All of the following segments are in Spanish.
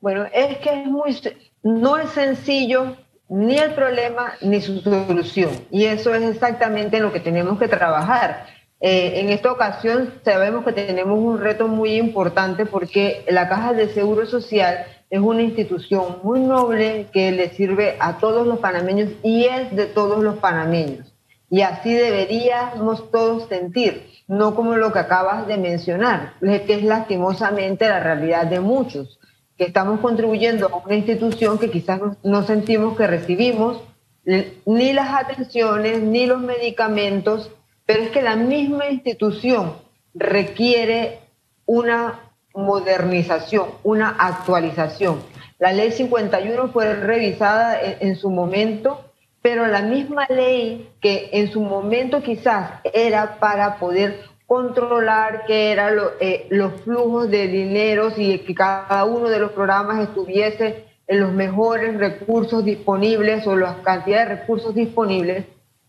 Bueno, es que es muy, no es sencillo ni el problema ni su solución. Y eso es exactamente lo que tenemos que trabajar. Eh, en esta ocasión sabemos que tenemos un reto muy importante porque la Caja de Seguro Social es una institución muy noble que le sirve a todos los panameños y es de todos los panameños. Y así deberíamos todos sentir, no como lo que acabas de mencionar, que es lastimosamente la realidad de muchos, que estamos contribuyendo a una institución que quizás no sentimos que recibimos ni las atenciones, ni los medicamentos, pero es que la misma institución requiere una modernización, una actualización. La ley 51 fue revisada en, su momento, pero la misma ley que en su momento quizás era para poder controlar que eran eh, los flujos de dinero y que cada uno de los programas estuviese en los mejores recursos disponibles o las cantidades de recursos disponibles,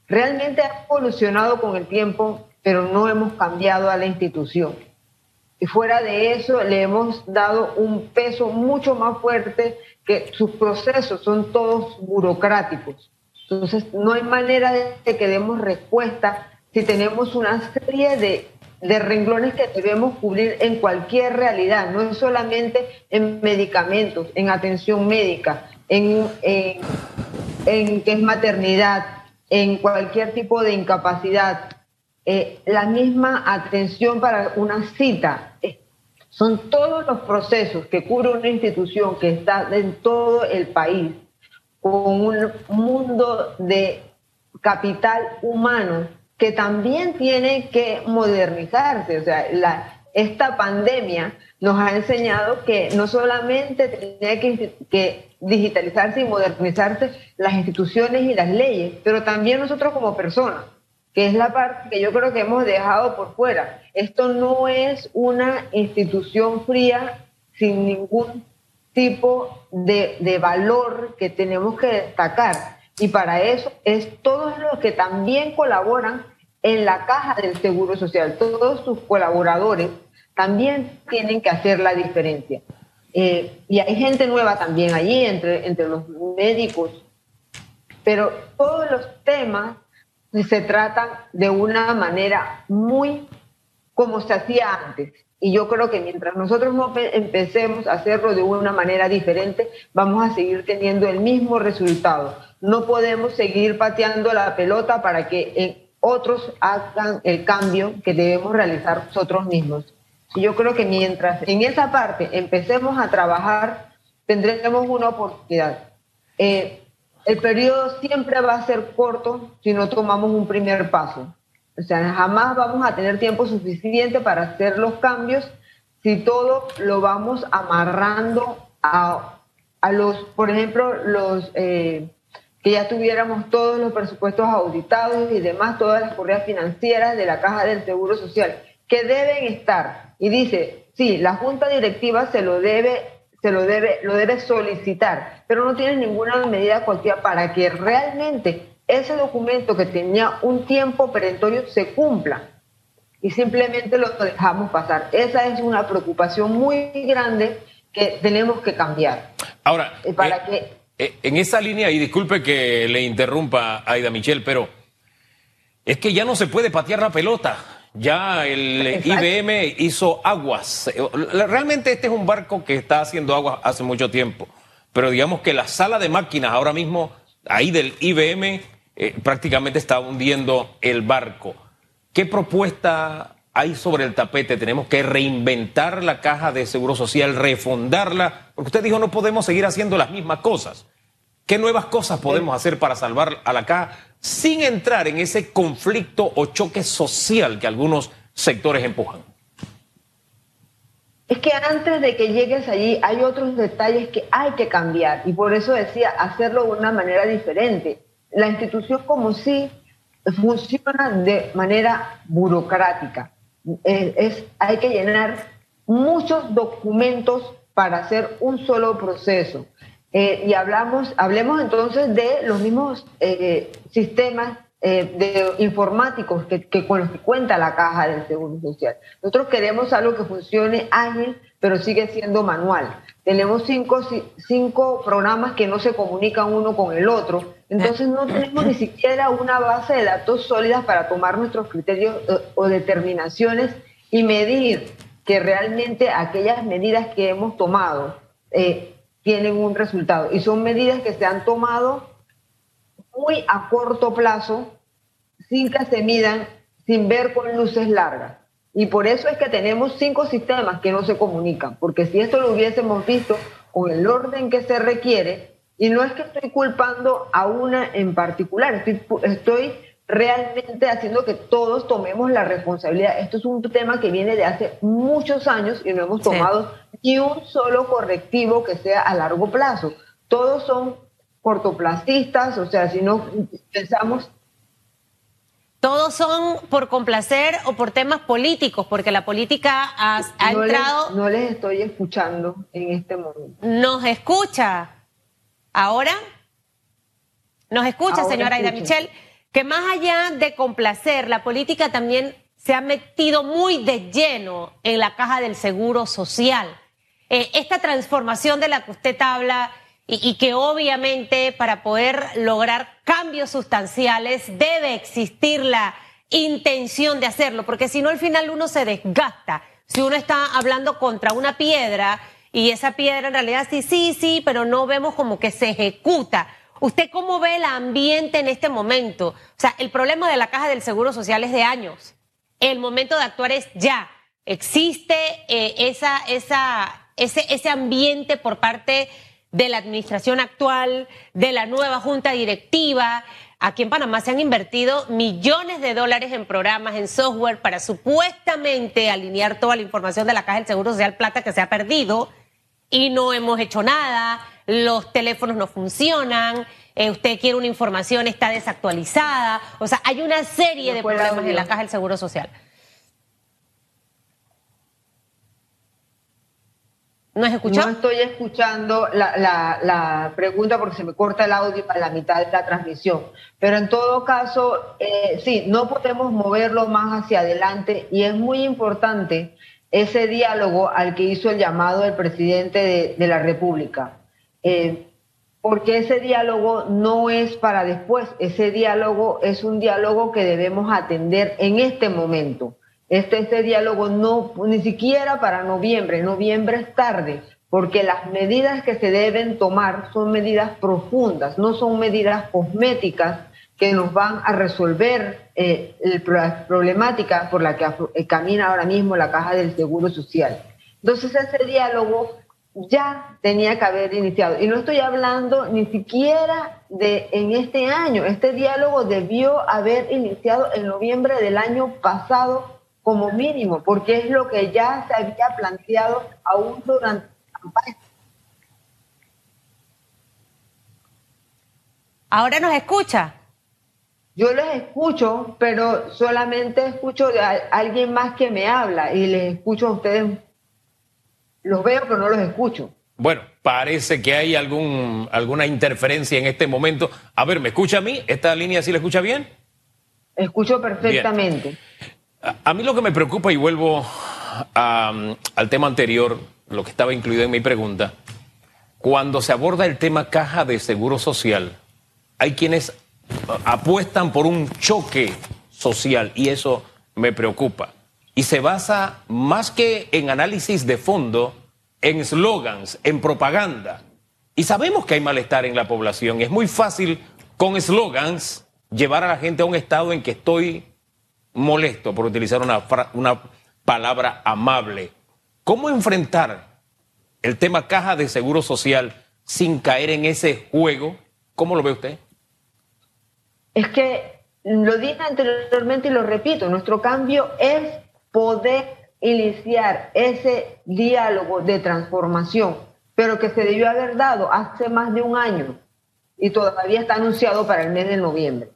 realmente ha evolucionado con el tiempo, pero no hemos cambiado a la institución. Y fuera de eso, le hemos dado un peso mucho más fuerte que sus procesos son todos burocráticos. Entonces, no hay manera de que demos respuesta si tenemos una serie de, de renglones que debemos cubrir en cualquier realidad, no es solamente en medicamentos, en atención médica, en, en, en que es maternidad, en cualquier tipo de incapacidad, eh, la misma atención para una cita. Eh, son todos los procesos que cubre una institución que está en todo el país, con un mundo de capital humano que también tiene que modernizarse. O sea, esta pandemia nos ha enseñado que no solamente tiene que, que, digitalizarse y modernizarse las instituciones y las leyes, pero también nosotros como personas que es la parte que yo creo que hemos dejado por fuera. Esto no es una institución fría sin ningún tipo de, de valor que tenemos que destacar. Y para eso es todos los que también colaboran en la caja del Seguro Social, todos sus colaboradores también tienen que hacer la diferencia. Eh, y hay gente nueva también allí, entre, entre los médicos, pero todos los temas se tratan de una manera muy como se hacía antes. Y yo creo que mientras nosotros no empecemos a hacerlo de una manera diferente, vamos a seguir teniendo el mismo resultado. No podemos seguir pateando la pelota para que eh, otros hagan el cambio que debemos realizar nosotros mismos. Y yo creo que mientras en esa parte empecemos a trabajar, tendremos una oportunidad. Eh, el periodo siempre va a ser corto si no tomamos un primer paso. O sea, jamás vamos a tener tiempo suficiente para hacer los cambios si todo lo vamos amarrando a, a los, por ejemplo, los eh, que ya tuviéramos todos los presupuestos auditados y demás, todas las correas financieras de la Caja del Seguro Social, que deben estar. Y dice, sí, la Junta Directiva se lo debe se lo debe, lo debe solicitar, pero no tiene ninguna medida cualquiera para que realmente ese documento que tenía un tiempo perentorio se cumpla y simplemente lo dejamos pasar. Esa es una preocupación muy grande que tenemos que cambiar. Ahora, para eh, que... Eh, en esa línea, y disculpe que le interrumpa a Aida Michelle, pero es que ya no se puede patear la pelota. Ya el IBM hizo aguas. Realmente este es un barco que está haciendo aguas hace mucho tiempo. Pero digamos que la sala de máquinas ahora mismo, ahí del IBM, eh, prácticamente está hundiendo el barco. ¿Qué propuesta hay sobre el tapete? Tenemos que reinventar la caja de seguro social, refundarla, porque usted dijo no podemos seguir haciendo las mismas cosas. ¿Qué nuevas cosas podemos hacer para salvar a la caja sin entrar en ese conflicto o choque social que algunos sectores empujan? Es que antes de que llegues allí hay otros detalles que hay que cambiar y por eso decía hacerlo de una manera diferente. La institución como sí funciona de manera burocrática. Es, hay que llenar muchos documentos para hacer un solo proceso. Eh, y hablamos, hablemos entonces de los mismos eh, sistemas eh, de informáticos que, con los que cuenta la caja del Seguro Social. Nosotros queremos algo que funcione ágil, pero sigue siendo manual. Tenemos cinco, cinco programas que no se comunican uno con el otro, entonces no tenemos ni siquiera una base de datos sólidas para tomar nuestros criterios eh, o determinaciones y medir que realmente aquellas medidas que hemos tomado eh, tienen un resultado. Y son medidas que se han tomado muy a corto plazo, sin que se midan, sin ver con luces largas. Y por eso es que tenemos cinco sistemas que no se comunican, porque si esto lo hubiésemos visto con el orden que se requiere, y no es que estoy culpando a una en particular, estoy, estoy realmente haciendo que todos tomemos la responsabilidad. Esto es un tema que viene de hace muchos años y no hemos tomado ni un solo correctivo que sea a largo plazo. Todos son cortoplacistas, o sea, si no pensamos... Todos son por complacer o por temas políticos, porque la política ha, entrado... no les estoy escuchando en este momento. ¿Nos escucha? ¿Ahora? ¿Nos escucha, señora Aida Michelle? que más allá de complacer, la política también se ha metido muy de lleno en la caja del seguro social. Eh, esta transformación de la que usted habla y, que obviamente para poder lograr cambios sustanciales debe existir la intención de hacerlo, porque si no al final uno se desgasta. Si uno está hablando contra una piedra y esa piedra en realidad sí, sí, sí, pero no vemos como que se ejecuta. ¿Usted cómo ve el ambiente en este momento? O sea, el problema de la caja del Seguro Social es de años. El momento de actuar es ya. Existe eh, esa, esa, ese, ese ambiente por parte de la administración actual, de la nueva junta directiva. Aquí en Panamá se han invertido millones de dólares en programas, en software, para supuestamente alinear toda la información de la Caja del Seguro Social Plata que se ha perdido y no hemos hecho nada los teléfonos no funcionan, eh, usted quiere una información, está desactualizada. O sea, hay una serie de problemas en la caja del Seguro Social. ¿No estoy escuchando la, pregunta porque se me corta el audio para la mitad de la transmisión. Pero en todo caso, eh, sí, no podemos moverlo más hacia adelante y es muy importante ese diálogo al que hizo el llamado el presidente de la República. Eh, porque ese diálogo no es para después, ese diálogo es un diálogo que debemos atender en este momento. Este, este diálogo no, ni siquiera para noviembre, noviembre es tarde, porque las medidas que se deben tomar son medidas profundas, no son medidas cosméticas que nos van a resolver eh, la problemática por la que eh, camina ahora mismo la caja del Seguro Social. Entonces ese diálogo ya tenía que haber iniciado. Y no estoy hablando ni siquiera de en este año. Este diálogo debió haber iniciado en noviembre del año pasado como mínimo, porque es lo que ya se había planteado aún durante la campaña. ¿Ahora nos escucha? Yo les escucho, pero solamente escucho de alguien más que me habla y les escucho a ustedes los veo, pero no los escucho. Bueno, parece que hay algún, alguna interferencia en este momento. A ver, ¿me escucha a mí? ¿Esta línea sí la escucha bien? Escucho perfectamente. A, mí lo que me preocupa, y vuelvo al tema anterior, lo que estaba incluido en mi pregunta, cuando se aborda el tema caja de seguro social, hay quienes apuestan por un choque social y eso me preocupa y se basa más que en análisis de fondo, en slogans, en propaganda. Y sabemos que hay malestar en la población. Es muy fácil con slogans llevar a la gente a un estado en que estoy molesto, por utilizar una, una palabra amable. ¿Cómo enfrentar el tema caja de seguro social sin caer en ese juego? ¿Cómo lo ve usted? Es que lo dije anteriormente y lo repito, nuestro cambio es poder iniciar ese diálogo de transformación, pero que se debió haber dado hace más de un año y todavía está anunciado para el mes de noviembre.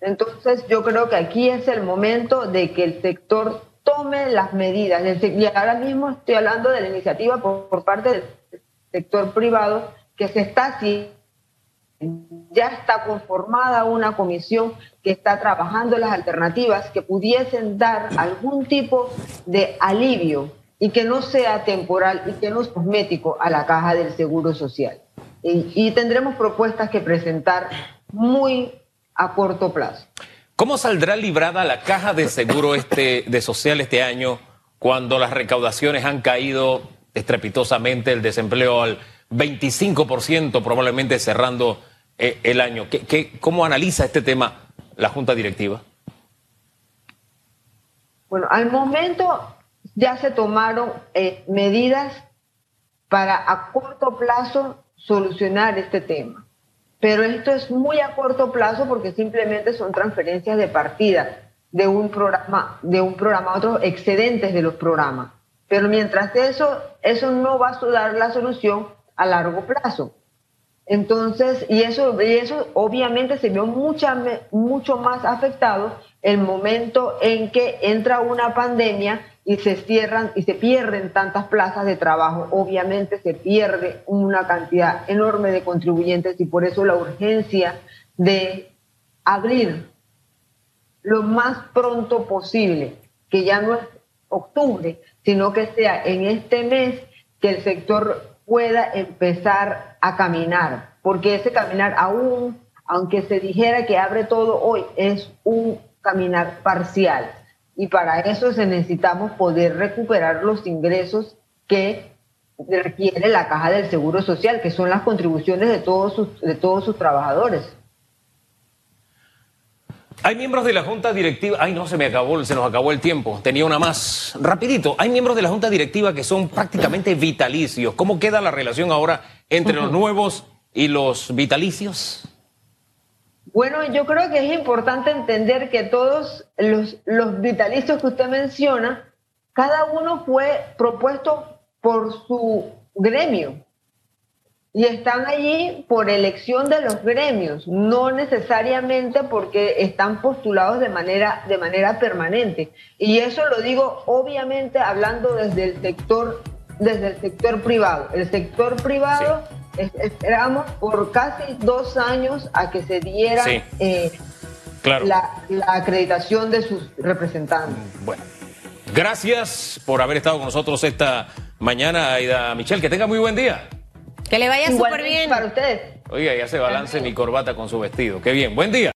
Entonces yo creo que aquí es el momento de que el sector tome las medidas. Y ahora mismo estoy hablando de la iniciativa por, parte del sector privado que se está haciendo ya está conformada una comisión que está trabajando las alternativas que pudiesen dar algún tipo de alivio y que no sea temporal y que no es cosmético a la caja del Seguro Social. Y, tendremos propuestas que presentar muy a corto plazo. ¿Cómo saldrá librada la caja de seguro este, de social este año cuando las recaudaciones han caído estrepitosamente, el desempleo al 25%, probablemente cerrando eh, el año? ¿Qué, cómo analiza este tema la Junta Directiva? Bueno, al momento ya se tomaron eh, medidas para a corto plazo solucionar este tema. Pero esto es muy a corto plazo porque simplemente son transferencias de partida de un programa, de un programa a otro, excedentes de los programas. Pero mientras eso, eso no va a dar la solución a largo plazo. Entonces, y eso, y eso obviamente se vio mucha, mucho más afectado el momento en que entra una pandemia y se cierran y se pierden tantas plazas de trabajo. Obviamente se pierde una cantidad enorme de contribuyentes y por eso la urgencia de abrir lo más pronto posible, que ya no es octubre, sino que sea en este mes que el sector pueda empezar a caminar, porque ese caminar aún, aunque se dijera que abre todo hoy, es un caminar parcial. Y para eso se necesitamos poder recuperar los ingresos que requiere la caja del Seguro Social, que son las contribuciones de todos sus, de todos sus trabajadores. Hay miembros de la Junta Directiva, ay no, se me acabó, se nos acabó el tiempo, tenía una más. Rapidito, hay miembros de la Junta Directiva que son prácticamente vitalicios. ¿Cómo queda la relación ahora entre los nuevos y los vitalicios? Bueno, yo creo que es importante entender que todos los, los vitalicios que usted menciona, cada uno fue propuesto por su gremio y están allí por elección de los gremios, no necesariamente porque están postulados de manera, de manera permanente. Y eso lo digo obviamente hablando desde el sector, desde el sector privado. El sector privado esperamos por casi dos años a que se diera eh, la, la acreditación de sus representantes. Bueno, gracias por haber estado con nosotros esta mañana, Aida Michelle. Que tenga muy buen día. Que le vaya súper bien. Para ustedes. Oiga, ya se balance mi corbata con su vestido. Qué bien. Buen día.